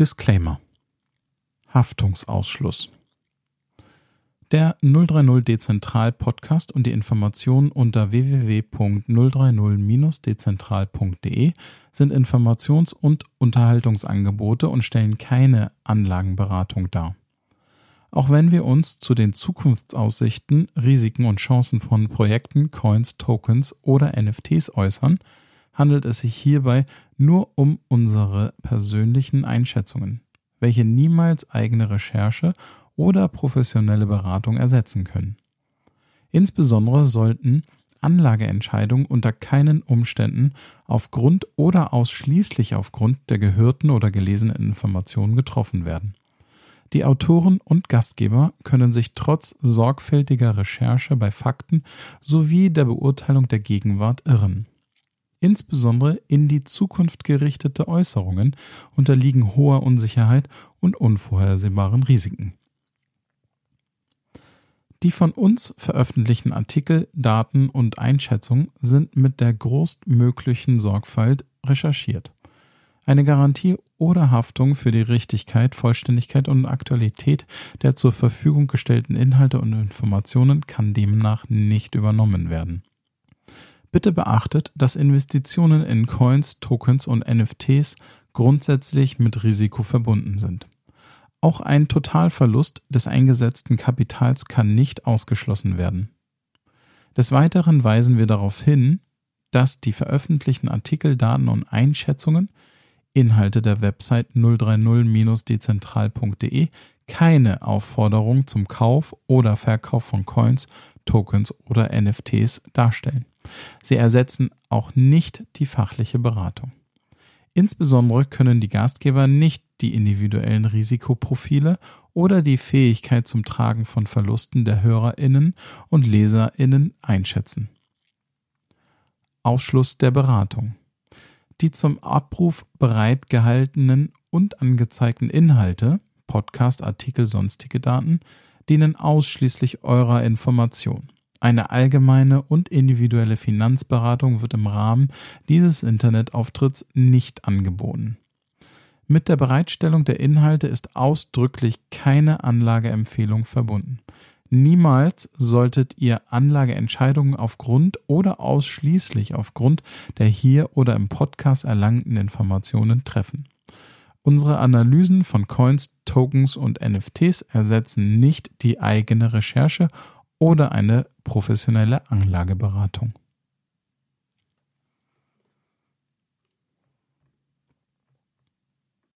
Disclaimer. Haftungsausschluss. Der 030 Dezentral Podcast und die Informationen unter www.030-dezentral.de sind Informations- und Unterhaltungsangebote und stellen keine Anlagenberatung dar. Auch wenn wir uns zu den Zukunftsaussichten, Risiken und Chancen von Projekten, Coins, Tokens oder NFTs äußern, handelt es sich hierbei nur um unsere persönlichen Einschätzungen, welche niemals eigene Recherche oder professionelle Beratung ersetzen können. Insbesondere sollten Anlageentscheidungen unter keinen Umständen aufgrund oder ausschließlich aufgrund der gehörten oder gelesenen Informationen getroffen werden. Die Autoren und Gastgeber können sich trotz sorgfältiger Recherche bei Fakten sowie der Beurteilung der Gegenwart irren. Insbesondere in die Zukunft gerichtete Äußerungen unterliegen hoher Unsicherheit und unvorhersehbaren Risiken. Die von uns veröffentlichten Artikel, Daten und Einschätzungen sind mit der größtmöglichen Sorgfalt recherchiert. Eine Garantie oder Haftung für die Richtigkeit, Vollständigkeit und Aktualität der zur Verfügung gestellten Inhalte und Informationen kann demnach nicht übernommen werden. Bitte beachtet, dass Investitionen in Coins, Tokens und NFTs grundsätzlich mit Risiko verbunden sind. Auch ein Totalverlust des eingesetzten Kapitals kann nicht ausgeschlossen werden. Des Weiteren weisen wir darauf hin, dass die veröffentlichten Artikel, Daten und Einschätzungen, Inhalte der Website 030-dezentral.de keine Aufforderung zum Kauf oder Verkauf von Coins, Tokens oder NFTs darstellen. Sie ersetzen auch nicht die fachliche Beratung. Insbesondere können die Gastgeber nicht die individuellen Risikoprofile oder die Fähigkeit zum Tragen von Verlusten der Hörerinnen und Leserinnen einschätzen. Ausschluss der Beratung. Die zum Abruf bereitgehaltenen und angezeigten Inhalte, Podcast, Artikel, sonstige Daten, dienen ausschließlich eurer Information. Eine allgemeine und individuelle Finanzberatung wird im Rahmen dieses Internetauftritts nicht angeboten. Mit der Bereitstellung der Inhalte ist ausdrücklich keine Anlageempfehlung verbunden. Niemals solltet ihr Anlageentscheidungen aufgrund oder ausschließlich aufgrund der hier oder im Podcast erlangten Informationen treffen. Unsere Analysen von Coins, Tokens und NFTs ersetzen nicht die eigene Recherche oder eine professionelle Anlageberatung.